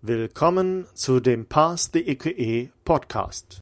Willkommen zu dem Pass the EQE Podcast.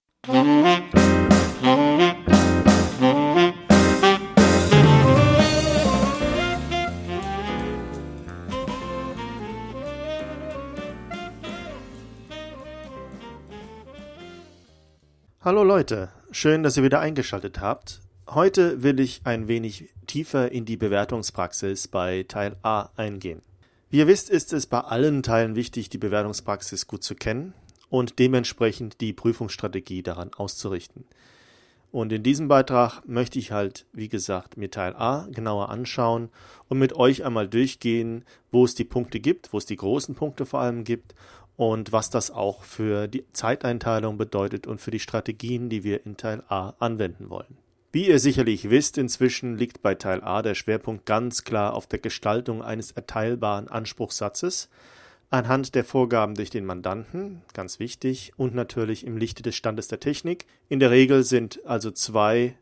Hallo Leute, schön, dass ihr wieder eingeschaltet habt. Heute will ich ein wenig tiefer in die Bewertungspraxis bei Teil A eingehen. Wie ihr wisst, ist es bei allen Teilen wichtig, die Bewertungspraxis gut zu kennen und dementsprechend die Prüfungsstrategie daran auszurichten. Und in diesem Beitrag möchte ich halt, wie gesagt, mir Teil A genauer anschauen und mit euch einmal durchgehen, wo es die Punkte gibt, wo es die großen Punkte vor allem gibt und was das auch für die Zeiteinteilung bedeutet und für die Strategien, die wir in Teil A anwenden wollen. Wie ihr sicherlich wisst, inzwischen liegt bei Teil A der Schwerpunkt ganz klar auf der Gestaltung eines erteilbaren Anspruchssatzes anhand der Vorgaben durch den Mandanten, ganz wichtig, und natürlich im Lichte des Standes der Technik. In der Regel sind also zwei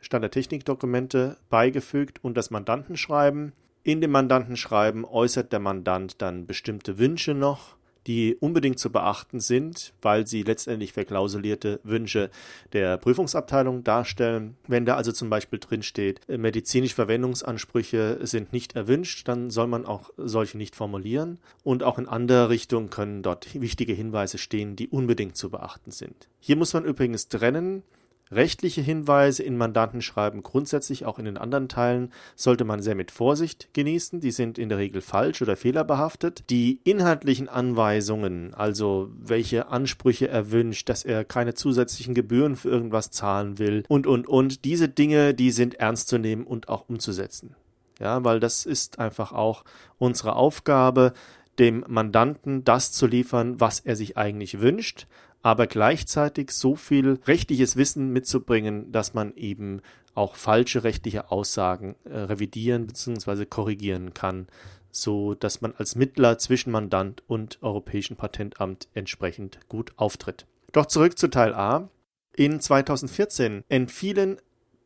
Stand der Technik-Dokumente beigefügt und das Mandantenschreiben. In dem Mandantenschreiben äußert der Mandant dann bestimmte Wünsche noch die unbedingt zu beachten sind, weil sie letztendlich verklausulierte Wünsche der Prüfungsabteilung darstellen. Wenn da also zum Beispiel drin steht, äh, medizinische Verwendungsansprüche sind nicht erwünscht, dann soll man auch solche nicht formulieren. Und auch in anderer Richtung können dort wichtige Hinweise stehen, die unbedingt zu beachten sind. Hier muss man übrigens trennen Rechtliche Hinweise in Mandantenschreiben grundsätzlich auch in den anderen Teilen sollte man sehr mit Vorsicht genießen. Die sind in der Regel falsch oder fehlerbehaftet. Die inhaltlichen Anweisungen, also welche Ansprüche er wünscht, dass er keine zusätzlichen Gebühren für irgendwas zahlen will und, und, und, diese Dinge, die sind ernst zu nehmen und auch umzusetzen. Ja, weil das ist einfach auch unsere Aufgabe, dem Mandanten das zu liefern, was er sich eigentlich wünscht, aber gleichzeitig so viel rechtliches Wissen mitzubringen, dass man eben auch falsche rechtliche Aussagen äh, revidieren bzw. korrigieren kann, so dass man als Mittler zwischen Mandant und Europäischen Patentamt entsprechend gut auftritt. Doch zurück zu Teil A. In 2014 entfielen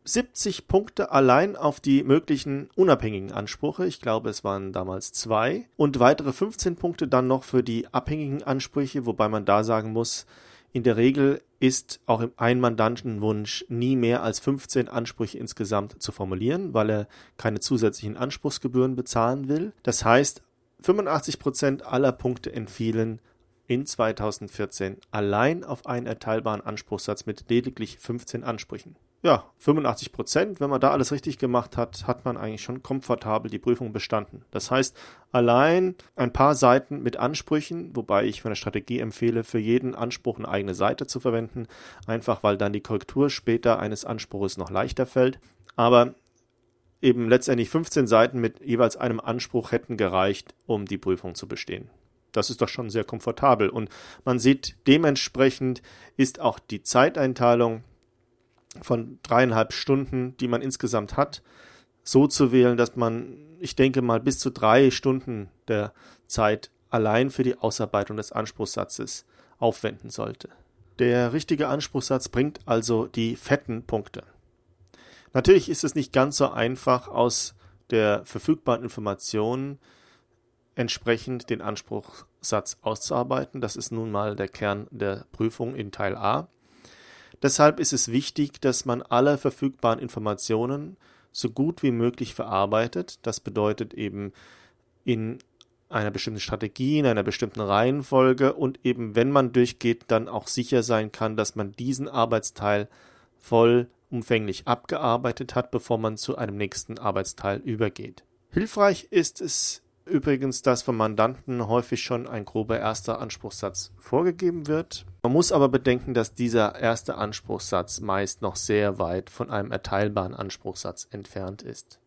70 Punkte allein auf die möglichen unabhängigen Ansprüche. Ich glaube, es waren damals zwei. Und weitere 15 Punkte dann noch für die abhängigen Ansprüche, wobei man da sagen muss, in der Regel ist auch im Einmandantenwunsch nie mehr als 15 Ansprüche insgesamt zu formulieren, weil er keine zusätzlichen Anspruchsgebühren bezahlen will. Das heißt, 85 Prozent aller Punkte entfielen in 2014 allein auf einen erteilbaren Anspruchssatz mit lediglich 15 Ansprüchen ja, 85 Prozent, wenn man da alles richtig gemacht hat, hat man eigentlich schon komfortabel die Prüfung bestanden. Das heißt, allein ein paar Seiten mit Ansprüchen, wobei ich von der Strategie empfehle, für jeden Anspruch eine eigene Seite zu verwenden, einfach weil dann die Korrektur später eines Anspruches noch leichter fällt. Aber eben letztendlich 15 Seiten mit jeweils einem Anspruch hätten gereicht, um die Prüfung zu bestehen. Das ist doch schon sehr komfortabel. Und man sieht, dementsprechend ist auch die Zeiteinteilung von dreieinhalb Stunden, die man insgesamt hat, so zu wählen, dass man, ich denke mal, bis zu drei Stunden der Zeit allein für die Ausarbeitung des Anspruchssatzes aufwenden sollte. Der richtige Anspruchssatz bringt also die fetten Punkte. Natürlich ist es nicht ganz so einfach, aus der verfügbaren Information entsprechend den Anspruchssatz auszuarbeiten. Das ist nun mal der Kern der Prüfung in Teil A. Deshalb ist es wichtig, dass man alle verfügbaren Informationen so gut wie möglich verarbeitet. Das bedeutet eben in einer bestimmten Strategie, in einer bestimmten Reihenfolge und eben, wenn man durchgeht, dann auch sicher sein kann, dass man diesen Arbeitsteil vollumfänglich abgearbeitet hat, bevor man zu einem nächsten Arbeitsteil übergeht. Hilfreich ist es übrigens, dass vom Mandanten häufig schon ein grober erster Anspruchssatz vorgegeben wird. Man muss aber bedenken, dass dieser erste Anspruchssatz meist noch sehr weit von einem erteilbaren Anspruchssatz entfernt ist.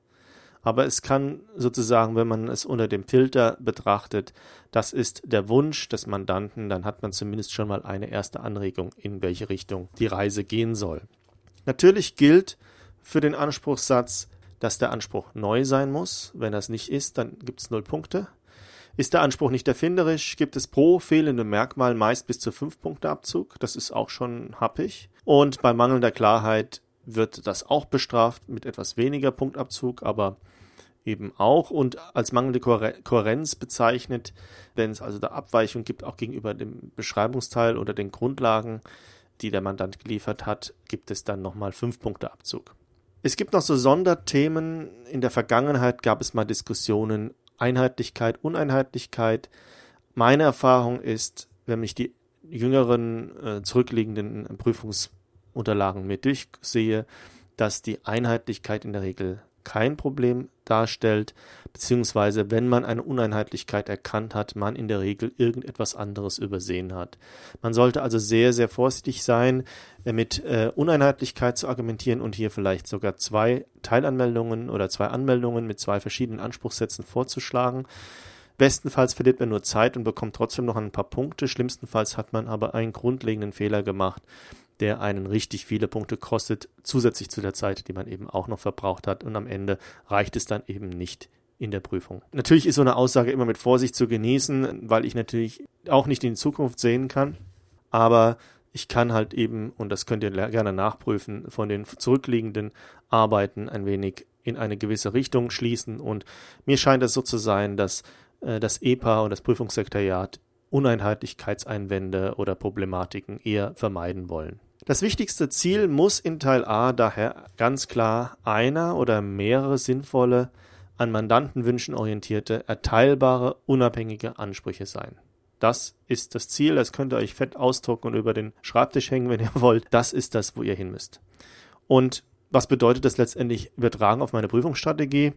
Aber es kann sozusagen, wenn man es unter dem Filter betrachtet, das ist der Wunsch des Mandanten, dann hat man zumindest schon mal eine erste Anregung, in welche Richtung die Reise gehen soll. Natürlich gilt für den Anspruchssatz, dass der Anspruch neu sein muss. Wenn das nicht ist, dann gibt es null Punkte. Ist der Anspruch nicht erfinderisch, gibt es pro fehlendem Merkmal meist bis zu fünf Punkte Abzug. Das ist auch schon happig. Und bei mangelnder Klarheit wird das auch bestraft mit etwas weniger Punktabzug, aber eben auch und als mangelnde Kohärenz bezeichnet, wenn es also da Abweichung gibt, auch gegenüber dem Beschreibungsteil oder den Grundlagen, die der Mandant geliefert hat, gibt es dann nochmal fünf Punkte Abzug. Es gibt noch so Sonderthemen. In der Vergangenheit gab es mal Diskussionen Einheitlichkeit, Uneinheitlichkeit. Meine Erfahrung ist, wenn ich die jüngeren äh, zurückliegenden Prüfungsunterlagen mir durchsehe, dass die Einheitlichkeit in der Regel kein Problem darstellt, beziehungsweise wenn man eine Uneinheitlichkeit erkannt hat, man in der Regel irgendetwas anderes übersehen hat. Man sollte also sehr, sehr vorsichtig sein, äh, mit äh, Uneinheitlichkeit zu argumentieren und hier vielleicht sogar zwei Teilanmeldungen oder zwei Anmeldungen mit zwei verschiedenen Anspruchssätzen vorzuschlagen. Bestenfalls verliert man nur Zeit und bekommt trotzdem noch ein paar Punkte. Schlimmstenfalls hat man aber einen grundlegenden Fehler gemacht, der einen richtig viele Punkte kostet, zusätzlich zu der Zeit, die man eben auch noch verbraucht hat. Und am Ende reicht es dann eben nicht in der Prüfung. Natürlich ist so eine Aussage immer mit Vorsicht zu genießen, weil ich natürlich auch nicht in die Zukunft sehen kann. Aber ich kann halt eben, und das könnt ihr gerne nachprüfen, von den zurückliegenden Arbeiten ein wenig in eine gewisse Richtung schließen. Und mir scheint es so zu sein, dass äh, das EPA und das Prüfungssekretariat Uneinheitlichkeitseinwände oder Problematiken eher vermeiden wollen. Das wichtigste Ziel muss in Teil A daher ganz klar einer oder mehrere sinnvolle, an Mandantenwünschen orientierte, erteilbare, unabhängige Ansprüche sein. Das ist das Ziel, das könnt ihr euch fett ausdrucken und über den Schreibtisch hängen, wenn ihr wollt. Das ist das, wo ihr hin müsst. Und was bedeutet das letztendlich übertragen auf meine Prüfungsstrategie?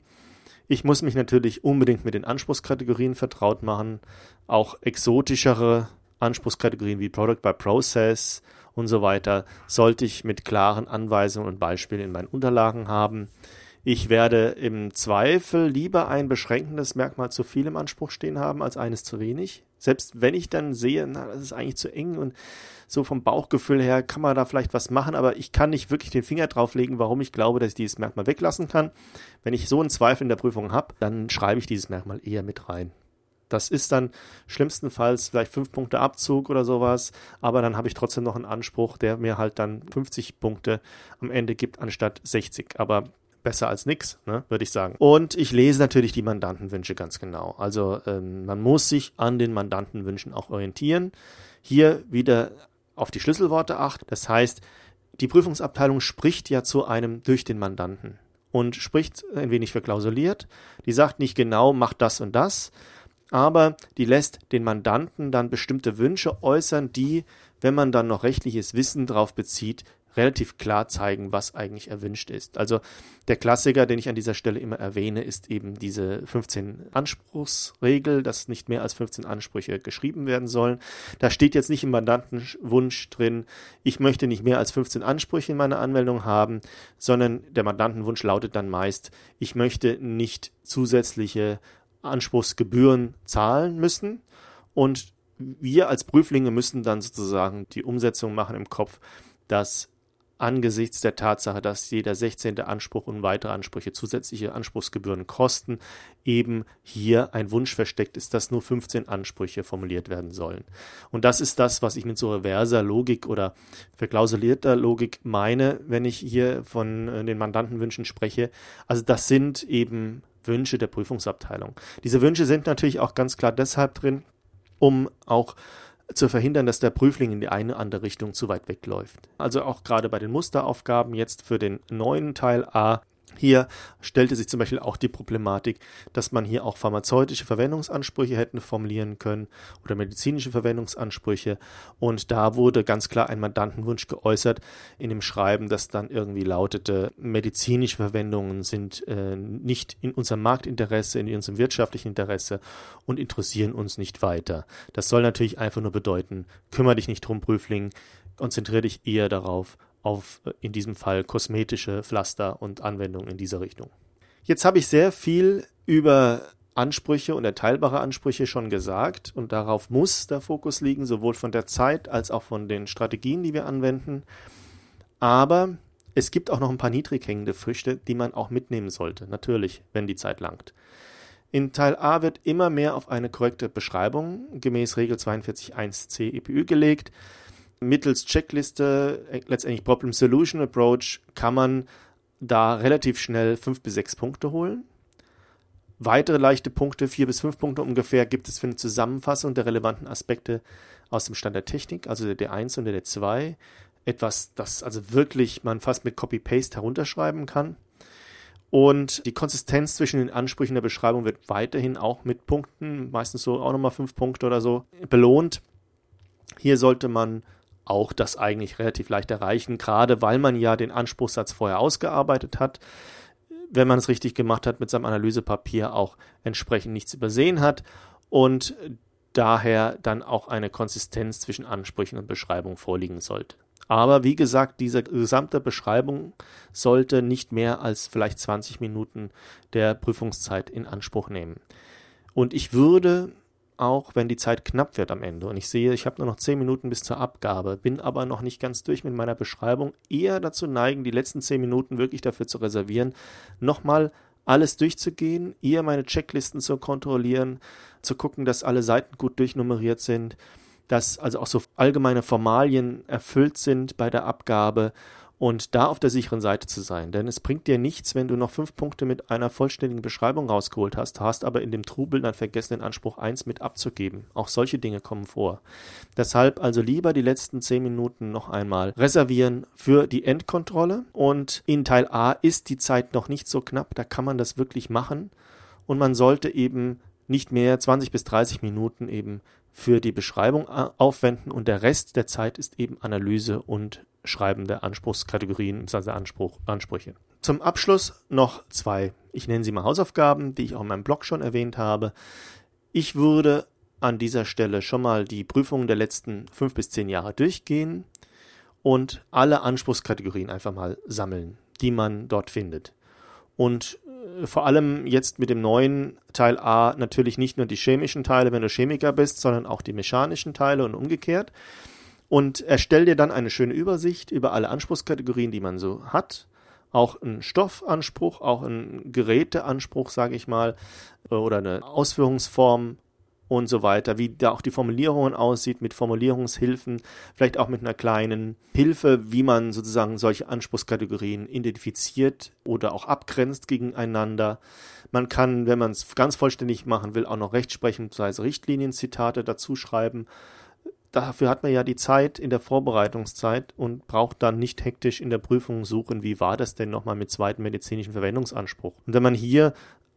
Ich muss mich natürlich unbedingt mit den Anspruchskategorien vertraut machen, auch exotischere Anspruchskategorien wie Product by Process und so weiter sollte ich mit klaren Anweisungen und Beispielen in meinen Unterlagen haben. Ich werde im Zweifel lieber ein beschränkendes Merkmal zu viel im Anspruch stehen haben, als eines zu wenig. Selbst wenn ich dann sehe, na, das ist eigentlich zu eng und so vom Bauchgefühl her kann man da vielleicht was machen, aber ich kann nicht wirklich den Finger drauflegen, warum ich glaube, dass ich dieses Merkmal weglassen kann. Wenn ich so einen Zweifel in der Prüfung habe, dann schreibe ich dieses Merkmal eher mit rein. Das ist dann schlimmstenfalls vielleicht fünf Punkte Abzug oder sowas, aber dann habe ich trotzdem noch einen Anspruch, der mir halt dann 50 Punkte am Ende gibt anstatt 60. Aber besser als nichts, ne, würde ich sagen. Und ich lese natürlich die Mandantenwünsche ganz genau. Also ähm, man muss sich an den Mandantenwünschen auch orientieren. Hier wieder auf die Schlüsselworte achten. Das heißt, die Prüfungsabteilung spricht ja zu einem durch den Mandanten und spricht ein wenig verklausuliert. Die sagt nicht genau, mach das und das, aber die lässt den Mandanten dann bestimmte Wünsche äußern, die, wenn man dann noch rechtliches Wissen drauf bezieht, relativ klar zeigen, was eigentlich erwünscht ist. Also der Klassiker, den ich an dieser Stelle immer erwähne, ist eben diese 15 Anspruchsregel, dass nicht mehr als 15 Ansprüche geschrieben werden sollen. Da steht jetzt nicht im Mandantenwunsch drin, ich möchte nicht mehr als 15 Ansprüche in meiner Anmeldung haben, sondern der Mandantenwunsch lautet dann meist, ich möchte nicht zusätzliche Anspruchsgebühren zahlen müssen und wir als Prüflinge müssen dann sozusagen die Umsetzung machen im Kopf, dass angesichts der Tatsache, dass jeder 16. Anspruch und weitere Ansprüche zusätzliche Anspruchsgebühren kosten, eben hier ein Wunsch versteckt ist, dass nur 15 Ansprüche formuliert werden sollen. Und das ist das, was ich mit so reverser Logik oder verklausulierter Logik meine, wenn ich hier von äh, den Mandantenwünschen spreche. Also das sind eben Wünsche der Prüfungsabteilung. Diese Wünsche sind natürlich auch ganz klar deshalb drin, um auch zu verhindern, dass der Prüfling in die eine oder andere Richtung zu weit wegläuft. Also auch gerade bei den Musteraufgaben jetzt für den neuen Teil A hier stellte sich zum Beispiel auch die Problematik, dass man hier auch pharmazeutische Verwendungsansprüche hätten formulieren können oder medizinische Verwendungsansprüche. Und da wurde ganz klar ein Mandantenwunsch geäußert in dem Schreiben, das dann irgendwie lautete, medizinische Verwendungen sind äh, nicht in unserem Marktinteresse, in unserem wirtschaftlichen Interesse und interessieren uns nicht weiter. Das soll natürlich einfach nur bedeuten, kümmere dich nicht drum, Prüfling, konzentriere dich eher darauf, auf äh, in diesem Fall kosmetische Pflaster und Anwendungen in dieser Richtung. Jetzt habe ich sehr viel über Ansprüche und erteilbare Ansprüche schon gesagt und darauf muss der Fokus liegen, sowohl von der Zeit als auch von den Strategien, die wir anwenden. Aber es gibt auch noch ein paar niedrig hängende Früchte, die man auch mitnehmen sollte, natürlich, wenn die Zeit langt. In Teil A wird immer mehr auf eine korrekte Beschreibung gemäß Regel 42.1c EPÜ gelegt mittels Checkliste, äh, letztendlich Problem Solution Approach, kann man da relativ schnell fünf bis sechs Punkte holen. Weitere leichte Punkte, vier bis fünf Punkte ungefähr, gibt es für eine Zusammenfassung der relevanten Aspekte aus dem Stand der Technik, also der D1 und der D2. Etwas, das also wirklich man fast mit Copy-Paste herunterschreiben kann. Und die Konsistenz zwischen den Ansprüchen der Beschreibung wird weiterhin auch mit Punkten, meistens so auch nochmal fünf Punkte oder so, belohnt. Hier sollte man auch das eigentlich relativ leicht erreichen, gerade weil man ja den Anspruchssatz vorher ausgearbeitet hat. Wenn man es richtig gemacht hat mit seinem Analysepapier auch entsprechend nichts übersehen hat und daher dann auch eine Konsistenz zwischen Ansprüchen und Beschreibung vorliegen sollte. Aber wie gesagt, diese gesamte Beschreibung sollte nicht mehr als vielleicht 20 Minuten der Prüfungszeit in Anspruch nehmen. Und ich würde auch, wenn die Zeit knapp wird am Ende. Und ich sehe, ich habe nur noch 10 Minuten bis zur Abgabe, bin aber noch nicht ganz durch mit meiner Beschreibung, eher dazu neigen, die letzten 10 Minuten wirklich dafür zu reservieren, nochmal alles durchzugehen, eher meine Checklisten zu kontrollieren, zu gucken, dass alle Seiten gut durchnummeriert sind, dass also auch so allgemeine Formalien erfüllt sind bei der Abgabe und da auf der sicheren Seite zu sein. Denn es bringt dir nichts, wenn du noch fünf Punkte mit einer vollständigen Beschreibung rausgeholt hast, hast aber in dem Trubel dann vergessen, den Anspruch eins mit abzugeben. Auch solche Dinge kommen vor. Deshalb also lieber die letzten zehn Minuten noch einmal reservieren für die Endkontrolle. Und in Teil A ist die Zeit noch nicht so knapp, da kann man das wirklich machen. Und man sollte eben nicht mehr 20 bis 30 Minuten eben für die Beschreibung aufwenden und der Rest der Zeit ist eben Analyse und Schreiben der Anspruchskategorien bzw. Anspruch, Ansprüche. Zum Abschluss noch zwei, ich nenne sie mal Hausaufgaben, die ich auch in meinem Blog schon erwähnt habe. Ich würde an dieser Stelle schon mal die Prüfungen der letzten fünf bis zehn Jahre durchgehen und alle Anspruchskategorien einfach mal sammeln, die man dort findet. Und vor allem jetzt mit dem neuen Teil A natürlich nicht nur die chemischen Teile, wenn du Chemiker bist, sondern auch die mechanischen Teile und umgekehrt. Und erstell dir dann eine schöne Übersicht über alle Anspruchskategorien, die man so hat. Auch ein Stoffanspruch, auch ein Geräteanspruch, sage ich mal, oder eine Ausführungsform und so weiter, wie da auch die Formulierungen aussieht mit Formulierungshilfen, vielleicht auch mit einer kleinen Hilfe, wie man sozusagen solche Anspruchskategorien identifiziert oder auch abgrenzt gegeneinander. Man kann, wenn man es ganz vollständig machen will, auch noch Rechtsprechung bzw. Richtlinienzitate dazu schreiben. Dafür hat man ja die Zeit in der Vorbereitungszeit und braucht dann nicht hektisch in der Prüfung suchen, wie war das denn nochmal mit zweiten medizinischen Verwendungsanspruch. Und wenn man hier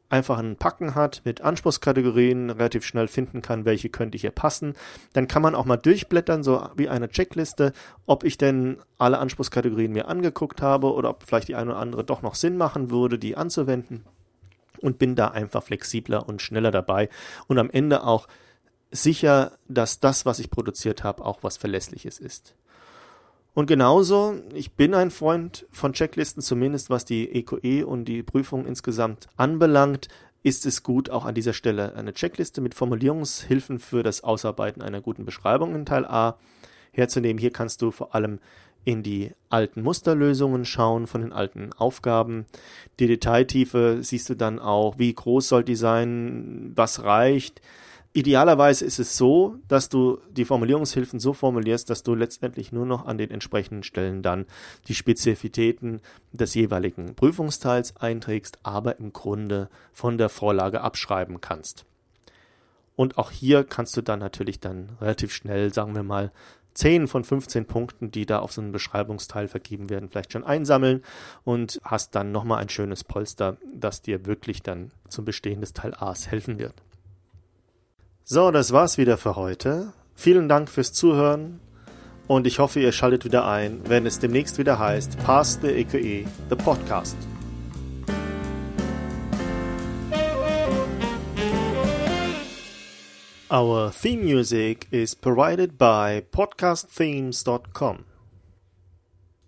einfach ein Packen hat mit Anspruchskategorien, relativ schnell finden kann, welche könnte hier passen. Dann kann man auch mal durchblättern, so wie eine Checkliste, ob ich denn alle Anspruchskategorien mir angeguckt habe oder ob vielleicht die eine oder andere doch noch Sinn machen würde, die anzuwenden. Und bin da einfach flexibler und schneller dabei und am Ende auch sicher, dass das, was ich produziert habe, auch was Verlässliches ist. Und genauso, ich bin ein Freund von Checklisten, zumindest was die EQE e und die Prüfung insgesamt anbelangt, ist es gut, auch an dieser Stelle eine Checkliste mit Formulierungshilfen für das Ausarbeiten einer guten Beschreibung in Teil A herzunehmen. Hier kannst du vor allem in die alten Musterlösungen schauen von den alten Aufgaben. Die Detailtiefe siehst du dann auch, wie groß soll die sein, was reicht. Idealerweise ist es so, dass du die Formulierungshilfen so formulierst, dass du letztendlich nur noch an den entsprechenden Stellen dann die Spezifitäten des jeweiligen Prüfungsteils einträgst, aber im Grunde von der Vorlage abschreiben kannst. Und auch hier kannst du dann natürlich dann relativ schnell, sagen wir mal, 10 von 15 Punkten, die da auf so einen Beschreibungsteil vergeben werden, vielleicht schon einsammeln und hast dann nochmal ein schönes Polster, das dir wirklich dann zum Bestehen des Teil A's helfen wird. So, das war's wieder für heute. Vielen Dank fürs Zuhören und ich hoffe, ihr schaltet wieder ein, wenn es demnächst wieder heißt Pass the EQE, the Podcast. Our theme music is provided by podcastthemes.com.